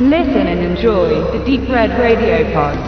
Listen and enjoy the Deep Red Radio Pod.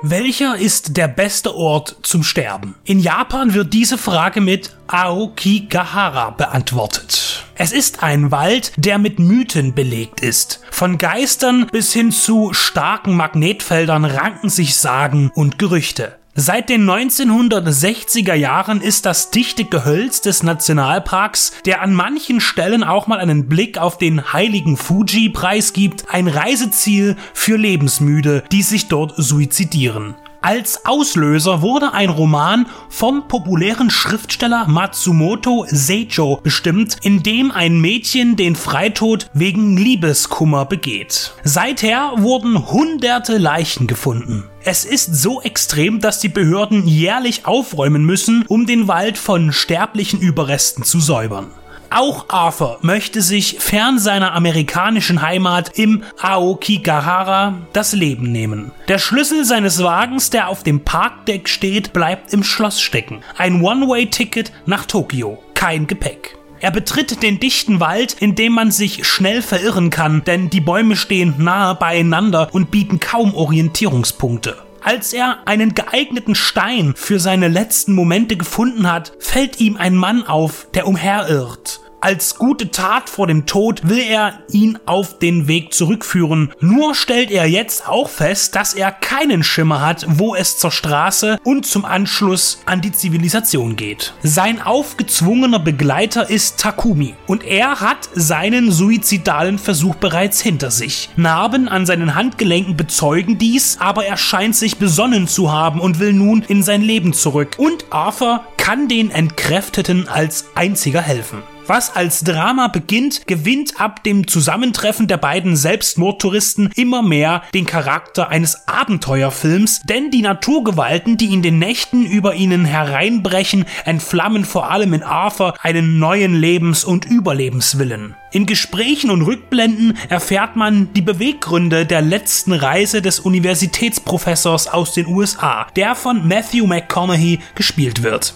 Welcher ist der beste Ort zum Sterben? In Japan wird diese Frage mit Aokigahara beantwortet. Es ist ein Wald, der mit Mythen belegt ist. Von Geistern bis hin zu starken Magnetfeldern ranken sich Sagen und Gerüchte. Seit den 1960er Jahren ist das dichte Gehölz des Nationalparks, der an manchen Stellen auch mal einen Blick auf den heiligen Fuji preisgibt, ein Reiseziel für Lebensmüde, die sich dort suizidieren. Als Auslöser wurde ein Roman vom populären Schriftsteller Matsumoto Seijo bestimmt, in dem ein Mädchen den Freitod wegen Liebeskummer begeht. Seither wurden hunderte Leichen gefunden. Es ist so extrem, dass die Behörden jährlich aufräumen müssen, um den Wald von sterblichen Überresten zu säubern. Auch Arthur möchte sich fern seiner amerikanischen Heimat im Aokigahara das Leben nehmen. Der Schlüssel seines Wagens, der auf dem Parkdeck steht, bleibt im Schloss stecken. Ein One-Way-Ticket nach Tokio. Kein Gepäck. Er betritt den dichten Wald, in dem man sich schnell verirren kann, denn die Bäume stehen nahe beieinander und bieten kaum Orientierungspunkte. Als er einen geeigneten Stein für seine letzten Momente gefunden hat, fällt ihm ein Mann auf, der umherirrt. Als gute Tat vor dem Tod will er ihn auf den Weg zurückführen. Nur stellt er jetzt auch fest, dass er keinen Schimmer hat, wo es zur Straße und zum Anschluss an die Zivilisation geht. Sein aufgezwungener Begleiter ist Takumi und er hat seinen suizidalen Versuch bereits hinter sich. Narben an seinen Handgelenken bezeugen dies, aber er scheint sich besonnen zu haben und will nun in sein Leben zurück. Und Arthur kann den Entkräfteten als einziger helfen. Was als Drama beginnt, gewinnt ab dem Zusammentreffen der beiden Selbstmordtouristen immer mehr den Charakter eines Abenteuerfilms, denn die Naturgewalten, die in den Nächten über ihnen hereinbrechen, entflammen vor allem in Arthur einen neuen Lebens- und Überlebenswillen. In Gesprächen und Rückblenden erfährt man die Beweggründe der letzten Reise des Universitätsprofessors aus den USA, der von Matthew McConaughey gespielt wird.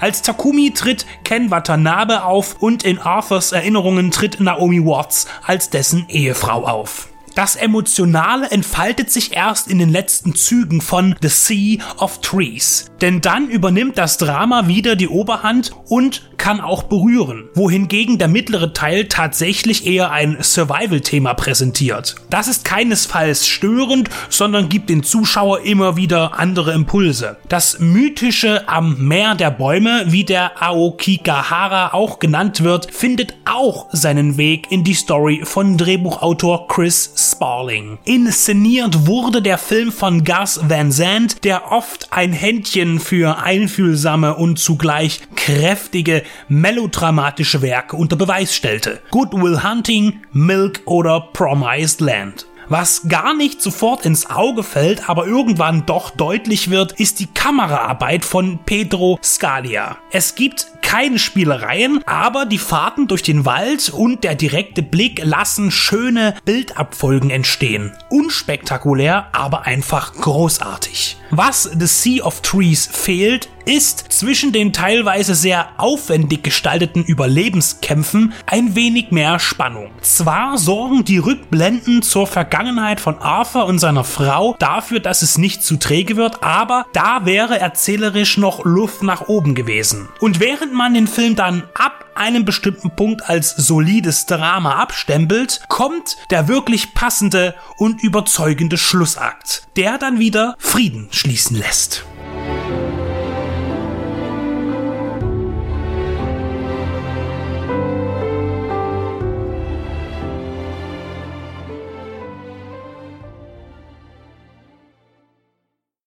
Als Takumi tritt Ken Watanabe auf und in Arthurs Erinnerungen tritt Naomi Watts als dessen Ehefrau auf. Das Emotionale entfaltet sich erst in den letzten Zügen von The Sea of Trees. Denn dann übernimmt das Drama wieder die Oberhand und kann auch berühren, wohingegen der mittlere Teil tatsächlich eher ein Survival-Thema präsentiert. Das ist keinesfalls störend, sondern gibt den Zuschauer immer wieder andere Impulse. Das mythische am Meer der Bäume, wie der Aokigahara auch genannt wird, findet auch seinen Weg in die Story von Drehbuchautor Chris Sparling. Inszeniert wurde der Film von Gus Van Sant, der oft ein Händchen für einfühlsame und zugleich kräftige melodramatische Werke unter Beweis stellte. Good Will Hunting, Milk oder Promised Land. Was gar nicht sofort ins Auge fällt, aber irgendwann doch deutlich wird, ist die Kameraarbeit von Pedro Scalia. Es gibt keine Spielereien, aber die Fahrten durch den Wald und der direkte Blick lassen schöne Bildabfolgen entstehen. Unspektakulär, aber einfach großartig. Was The Sea of Trees fehlt, ist zwischen den teilweise sehr aufwendig gestalteten Überlebenskämpfen ein wenig mehr Spannung. Zwar sorgen die Rückblenden zur Vergangenheit von Arthur und seiner Frau dafür, dass es nicht zu träge wird, aber da wäre erzählerisch noch Luft nach oben gewesen. Und während man den Film dann ab einem bestimmten Punkt als solides Drama abstempelt, kommt der wirklich passende und überzeugende Schlussakt, der dann wieder Frieden schließen lässt.